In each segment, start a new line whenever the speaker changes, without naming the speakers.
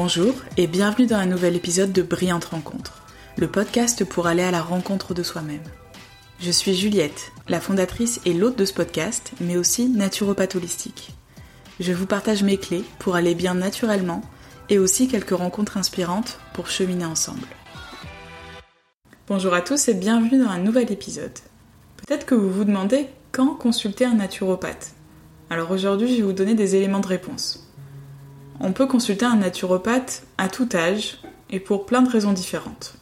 Bonjour et bienvenue dans un nouvel épisode de Brillante Rencontre, le podcast pour aller à la rencontre de soi-même. Je suis Juliette, la fondatrice et l'hôte de ce podcast, mais aussi naturopathe holistique. Je vous partage mes clés pour aller bien naturellement et aussi quelques rencontres inspirantes pour cheminer ensemble. Bonjour à tous et bienvenue dans un nouvel épisode. Peut-être que vous vous demandez quand consulter un naturopathe. Alors aujourd'hui, je vais vous donner des éléments de réponse. On peut consulter un naturopathe à tout âge et pour plein de raisons différentes.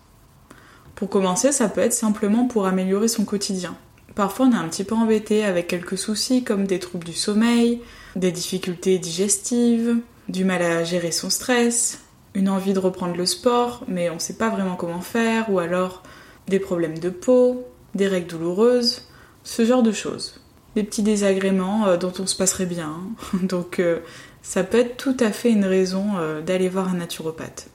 Pour commencer, ça peut être simplement pour améliorer son quotidien. Parfois, on est un petit peu embêté avec quelques soucis comme des troubles du sommeil, des difficultés digestives, du mal à gérer son stress, une envie de reprendre le sport, mais on ne sait pas vraiment comment faire, ou alors des problèmes de peau, des règles douloureuses, ce genre de choses. Des petits désagréments euh, dont on se passerait bien. Hein. Donc euh, ça peut être tout à fait une raison euh, d'aller voir un naturopathe.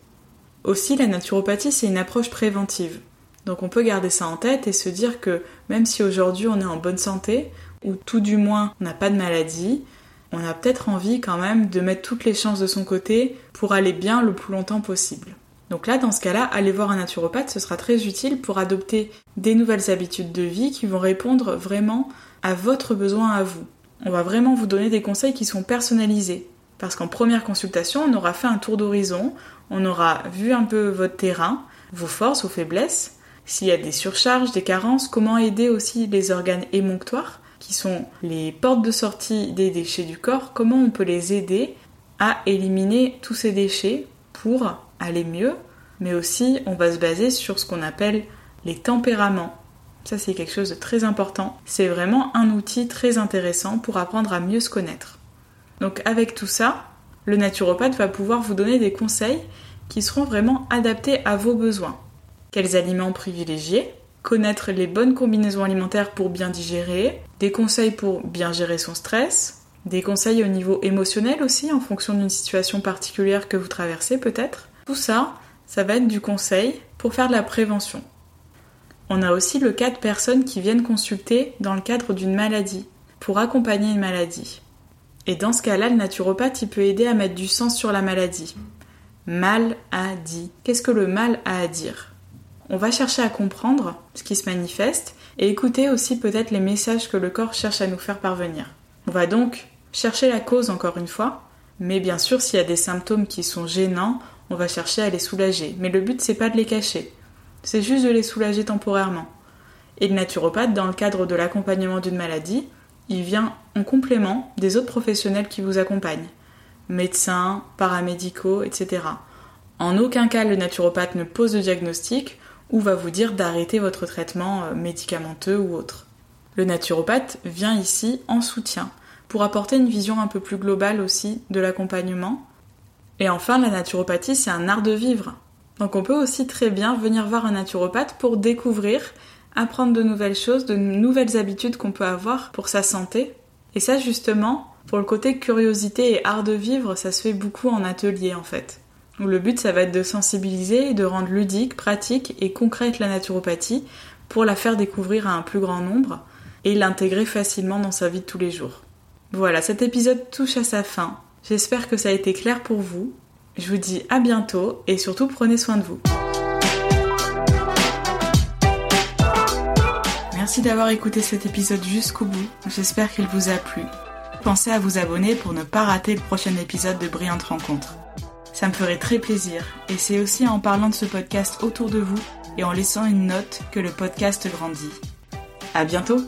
Aussi, la naturopathie, c'est une approche préventive. Donc on peut garder ça en tête et se dire que même si aujourd'hui on est en bonne santé, ou tout du moins on n'a pas de maladie, on a peut-être envie quand même de mettre toutes les chances de son côté pour aller bien le plus longtemps possible. Donc là, dans ce cas-là, aller voir un naturopathe, ce sera très utile pour adopter des nouvelles habitudes de vie qui vont répondre vraiment à votre besoin à vous. On va vraiment vous donner des conseils qui sont personnalisés, parce qu'en première consultation, on aura fait un tour d'horizon, on aura vu un peu votre terrain, vos forces, vos faiblesses, s'il y a des surcharges, des carences, comment aider aussi les organes émonctoires, qui sont les portes de sortie des déchets du corps, comment on peut les aider à éliminer tous ces déchets pour aller mieux, mais aussi on va se baser sur ce qu'on appelle les tempéraments. Ça c'est quelque chose de très important. C'est vraiment un outil très intéressant pour apprendre à mieux se connaître. Donc avec tout ça, le naturopathe va pouvoir vous donner des conseils qui seront vraiment adaptés à vos besoins. Quels aliments privilégier Connaître les bonnes combinaisons alimentaires pour bien digérer, des conseils pour bien gérer son stress, des conseils au niveau émotionnel aussi en fonction d'une situation particulière que vous traversez peut-être. Tout ça, ça va être du conseil pour faire de la prévention. On a aussi le cas de personnes qui viennent consulter dans le cadre d'une maladie, pour accompagner une maladie. Et dans ce cas-là, le naturopathe, peut aider à mettre du sens sur la maladie. Mal à dit. Qu'est-ce que le mal a à dire? On va chercher à comprendre ce qui se manifeste et écouter aussi peut-être les messages que le corps cherche à nous faire parvenir. On va donc chercher la cause encore une fois, mais bien sûr s'il y a des symptômes qui sont gênants, on va chercher à les soulager. Mais le but c'est pas de les cacher, c'est juste de les soulager temporairement. Et le naturopathe, dans le cadre de l'accompagnement d'une maladie, il vient en complément des autres professionnels qui vous accompagnent, médecins, paramédicaux, etc. En aucun cas le naturopathe ne pose de diagnostic ou va vous dire d'arrêter votre traitement euh, médicamenteux ou autre. Le naturopathe vient ici en soutien pour apporter une vision un peu plus globale aussi de l'accompagnement. Et enfin, la naturopathie, c'est un art de vivre. Donc on peut aussi très bien venir voir un naturopathe pour découvrir apprendre de nouvelles choses, de nouvelles habitudes qu'on peut avoir pour sa santé. Et ça justement, pour le côté curiosité et art de vivre, ça se fait beaucoup en atelier en fait. Où le but ça va être de sensibiliser et de rendre ludique, pratique et concrète la naturopathie pour la faire découvrir à un plus grand nombre et l'intégrer facilement dans sa vie de tous les jours. Voilà, cet épisode touche à sa fin. J'espère que ça a été clair pour vous. Je vous dis à bientôt et surtout prenez soin de vous. Merci d'avoir écouté cet épisode jusqu'au bout. J'espère qu'il vous a plu. Pensez à vous abonner pour ne pas rater le prochain épisode de Brillante Rencontre. Ça me ferait très plaisir et c'est aussi en parlant de ce podcast autour de vous et en laissant une note que le podcast grandit. À bientôt!